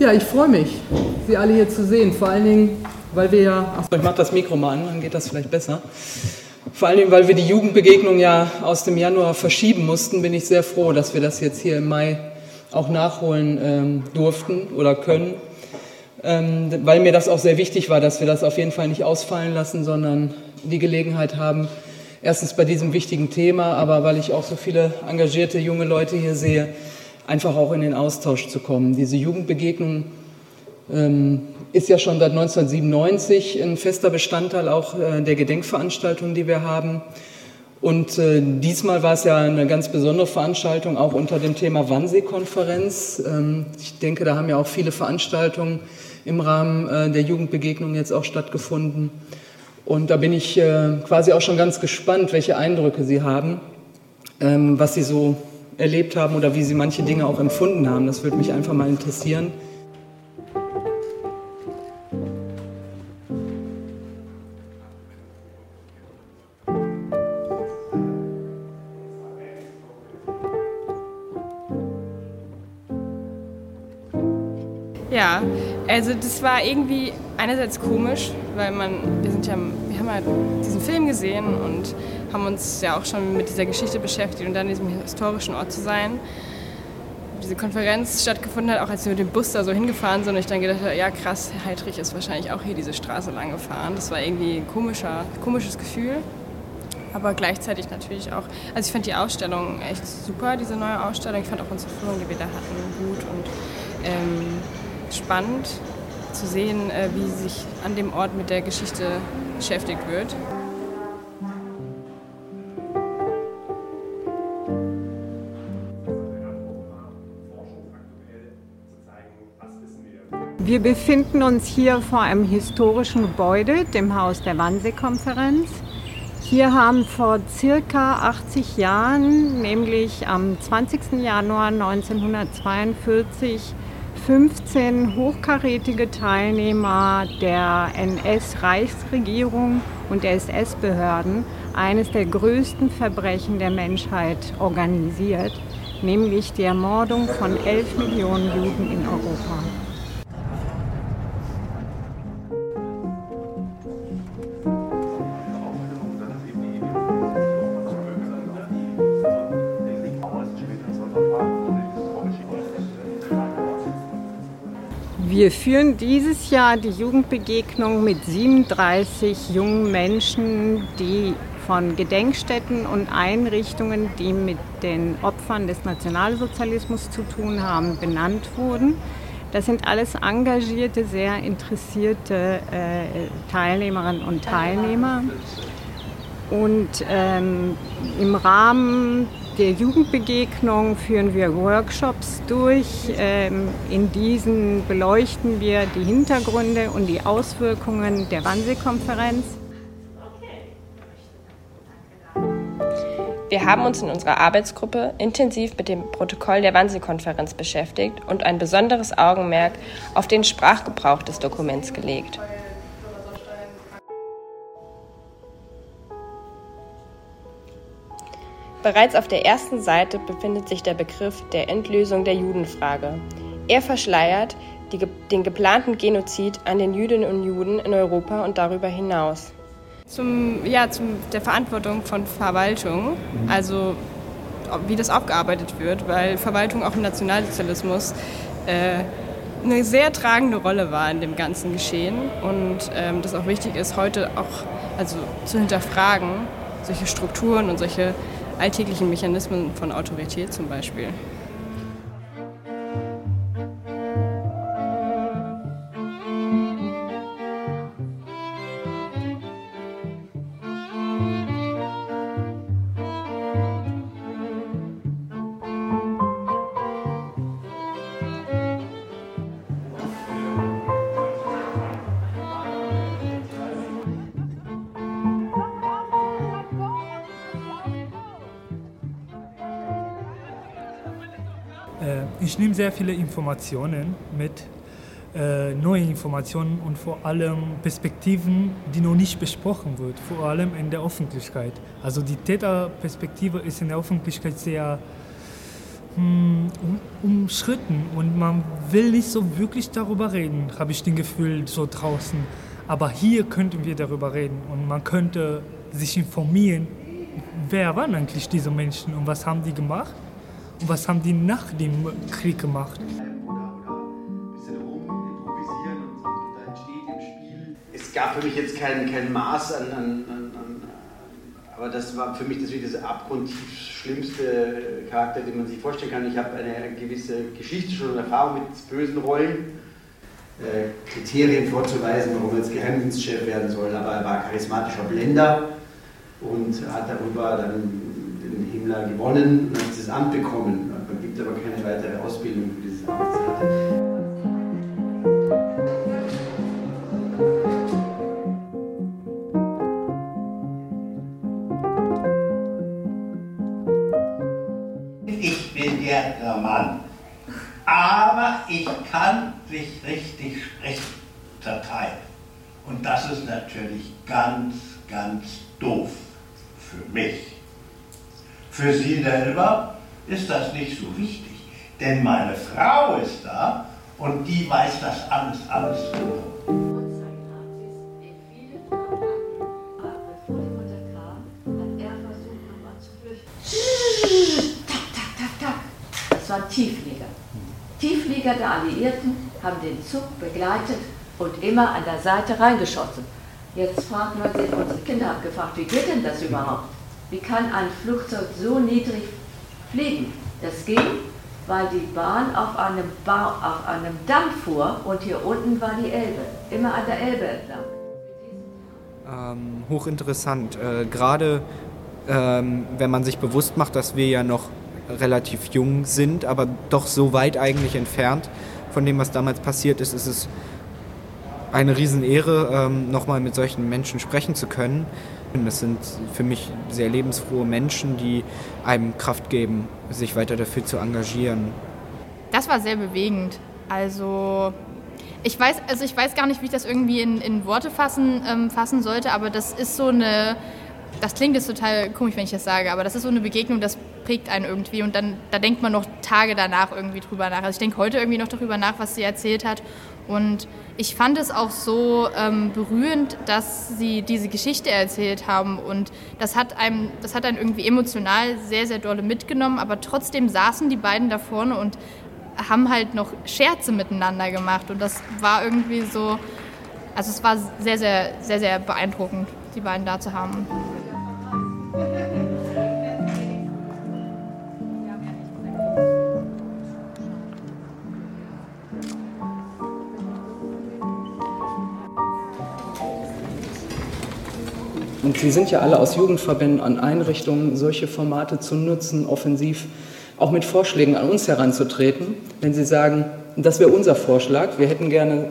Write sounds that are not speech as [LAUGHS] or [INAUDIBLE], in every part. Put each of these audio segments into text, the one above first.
Ja, ich freue mich, Sie alle hier zu sehen. Vor allen Dingen, weil wir ja. Achso, ich mache das Mikro mal an, dann geht das vielleicht besser. Vor allen Dingen, weil wir die Jugendbegegnung ja aus dem Januar verschieben mussten, bin ich sehr froh, dass wir das jetzt hier im Mai auch nachholen ähm, durften oder können. Ähm, weil mir das auch sehr wichtig war, dass wir das auf jeden Fall nicht ausfallen lassen, sondern die Gelegenheit haben, erstens bei diesem wichtigen Thema, aber weil ich auch so viele engagierte junge Leute hier sehe, einfach auch in den Austausch zu kommen. Diese Jugendbegegnung ähm, ist ja schon seit 1997 ein fester Bestandteil auch äh, der Gedenkveranstaltungen, die wir haben. Und äh, diesmal war es ja eine ganz besondere Veranstaltung, auch unter dem Thema Wannsee-Konferenz. Ähm, ich denke, da haben ja auch viele Veranstaltungen im Rahmen äh, der Jugendbegegnung jetzt auch stattgefunden. Und da bin ich äh, quasi auch schon ganz gespannt, welche Eindrücke Sie haben, ähm, was Sie so erlebt haben oder wie Sie manche Dinge auch empfunden haben. Das würde mich einfach mal interessieren. Ja, also das war irgendwie einerseits komisch, weil man, wir sind ja, wir haben halt diesen Film gesehen und haben uns ja auch schon mit dieser Geschichte beschäftigt und dann in diesem historischen Ort zu sein. Diese Konferenz stattgefunden hat, auch als wir mit dem Bus da so hingefahren sind und ich dann gedacht habe, ja krass, Heidrich ist wahrscheinlich auch hier diese Straße lang gefahren. Das war irgendwie ein komischer, komisches Gefühl aber gleichzeitig natürlich auch, also ich fand die Ausstellung echt super, diese neue Ausstellung. Ich fand auch unsere Führung, die wir da hatten, gut und ähm, spannend zu sehen, äh, wie sich an dem Ort mit der Geschichte beschäftigt wird. Wir befinden uns hier vor einem historischen Gebäude, dem Haus der Wannsee-Konferenz. Hier haben vor circa 80 Jahren, nämlich am 20. Januar 1942, 15 hochkarätige Teilnehmer der NS-Reichsregierung und der SS-Behörden eines der größten Verbrechen der Menschheit organisiert, nämlich die Ermordung von 11 Millionen Juden in Europa. Wir führen dieses Jahr die Jugendbegegnung mit 37 jungen Menschen, die von Gedenkstätten und Einrichtungen, die mit den Opfern des Nationalsozialismus zu tun haben, benannt wurden. Das sind alles engagierte, sehr interessierte äh, Teilnehmerinnen und Teilnehmer. Und ähm, im Rahmen der Jugendbegegnung führen wir Workshops durch. Ähm, in diesen beleuchten wir die Hintergründe und die Auswirkungen der Wannsee-Konferenz. Wir haben uns in unserer Arbeitsgruppe intensiv mit dem Protokoll der Wannsee-Konferenz beschäftigt und ein besonderes Augenmerk auf den Sprachgebrauch des Dokuments gelegt. Bereits auf der ersten Seite befindet sich der Begriff der Endlösung der Judenfrage. Er verschleiert die, den geplanten Genozid an den Jüdinnen und Juden in Europa und darüber hinaus. Zum, ja, zum der Verantwortung von Verwaltung, also wie das aufgearbeitet wird, weil Verwaltung auch im Nationalsozialismus äh, eine sehr tragende Rolle war in dem ganzen Geschehen und ähm, das auch wichtig ist, heute auch also zu hinterfragen, solche Strukturen und solche alltäglichen Mechanismen von Autorität zum Beispiel. Ich nehme sehr viele Informationen mit, äh, neue Informationen und vor allem Perspektiven, die noch nicht besprochen wird, vor allem in der Öffentlichkeit. Also die Täterperspektive ist in der Öffentlichkeit sehr hm, umschritten und man will nicht so wirklich darüber reden, habe ich den Gefühl, so draußen. Aber hier könnten wir darüber reden und man könnte sich informieren, wer waren eigentlich diese Menschen und was haben die gemacht was haben die nach dem Krieg gemacht. Es gab für mich jetzt kein, kein Maß an, an, an, an aber das war für mich das, das abgrundtief schlimmste Charakter, den man sich vorstellen kann. Ich habe eine gewisse Geschichte schon und Erfahrung mit bösen Rollen. Äh, Kriterien vorzuweisen, warum er jetzt Geheimdienstchef werden soll, aber er war charismatischer Blender und hat darüber dann Himmler gewonnen und hat dieses Amt bekommen. Man gibt aber keine weitere Ausbildung für dieses Amt. Ich bin der Mann, aber ich kann nicht richtig sprechen zur Teil. Und das ist natürlich ganz, ganz doof für mich. Für Sie selber ist das nicht so wichtig, denn meine Frau ist da und die weiß das alles, alles genau. Das waren Tiefflieger. Tiefflieger der Alliierten haben den Zug begleitet und immer an der Seite reingeschossen. Jetzt fragt man sich, unsere Kinder haben gefragt, wie geht denn das überhaupt? Wie kann ein Flugzeug so niedrig fliegen? Das ging, weil die Bahn auf einem, ba auf einem Damm fuhr und hier unten war die Elbe, immer an der Elbe entlang. Ähm, hochinteressant. Äh, Gerade ähm, wenn man sich bewusst macht, dass wir ja noch relativ jung sind, aber doch so weit eigentlich entfernt von dem, was damals passiert ist, ist es eine Riesenehre, ähm, nochmal mit solchen Menschen sprechen zu können. Das sind für mich sehr lebensfrohe Menschen, die einem Kraft geben, sich weiter dafür zu engagieren. Das war sehr bewegend. Also ich weiß, also ich weiß gar nicht, wie ich das irgendwie in, in Worte fassen, ähm, fassen sollte, aber das ist so eine, das klingt jetzt total komisch, wenn ich das sage, aber das ist so eine Begegnung, das prägt einen irgendwie und dann, da denkt man noch Tage danach irgendwie drüber nach. Also ich denke heute irgendwie noch darüber nach, was sie erzählt hat und ich fand es auch so ähm, berührend, dass sie diese Geschichte erzählt haben und das hat einem, das hat einen irgendwie emotional sehr, sehr dolle mitgenommen, aber trotzdem saßen die beiden da vorne und haben halt noch Scherze miteinander gemacht und das war irgendwie so, also es war sehr, sehr, sehr, sehr beeindruckend, die beiden da zu haben. Und Sie sind ja alle aus Jugendverbänden an Einrichtungen, solche Formate zu nutzen, offensiv auch mit Vorschlägen an uns heranzutreten. Wenn Sie sagen, das wäre unser Vorschlag, wir hätten gerne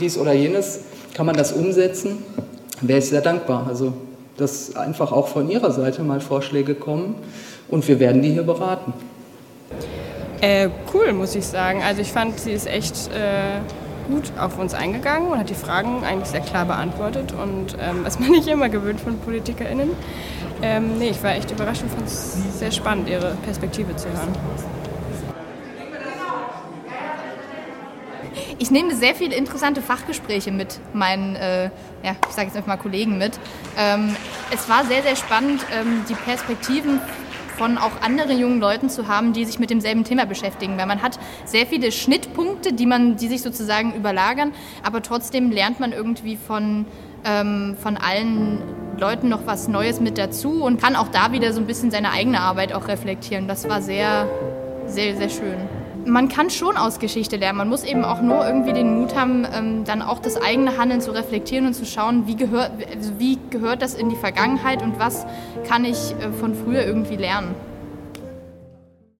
dies oder jenes, kann man das umsetzen, wäre ich sehr dankbar. Also, dass einfach auch von Ihrer Seite mal Vorschläge kommen und wir werden die hier beraten. Äh, cool, muss ich sagen. Also ich fand, sie ist echt äh, gut auf uns eingegangen und hat die Fragen eigentlich sehr klar beantwortet und ähm, was man [LAUGHS] nicht immer gewöhnt von PolitikerInnen. Ähm, nee, ich war echt überrascht und fand es sehr spannend, ihre Perspektive zu hören. Ich nehme sehr viele interessante Fachgespräche mit meinen, äh, ja, ich sage jetzt einfach mal Kollegen mit. Ähm, es war sehr, sehr spannend, ähm, die Perspektiven von auch anderen jungen Leuten zu haben, die sich mit demselben Thema beschäftigen. Weil man hat sehr viele Schnittpunkte, die, man, die sich sozusagen überlagern, aber trotzdem lernt man irgendwie von, ähm, von allen Leuten noch was Neues mit dazu und kann auch da wieder so ein bisschen seine eigene Arbeit auch reflektieren. Das war sehr, sehr, sehr schön. Man kann schon aus Geschichte lernen. Man muss eben auch nur irgendwie den Mut haben, ähm, dann auch das eigene Handeln zu reflektieren und zu schauen, wie gehört, also wie gehört das in die Vergangenheit und was kann ich äh, von früher irgendwie lernen.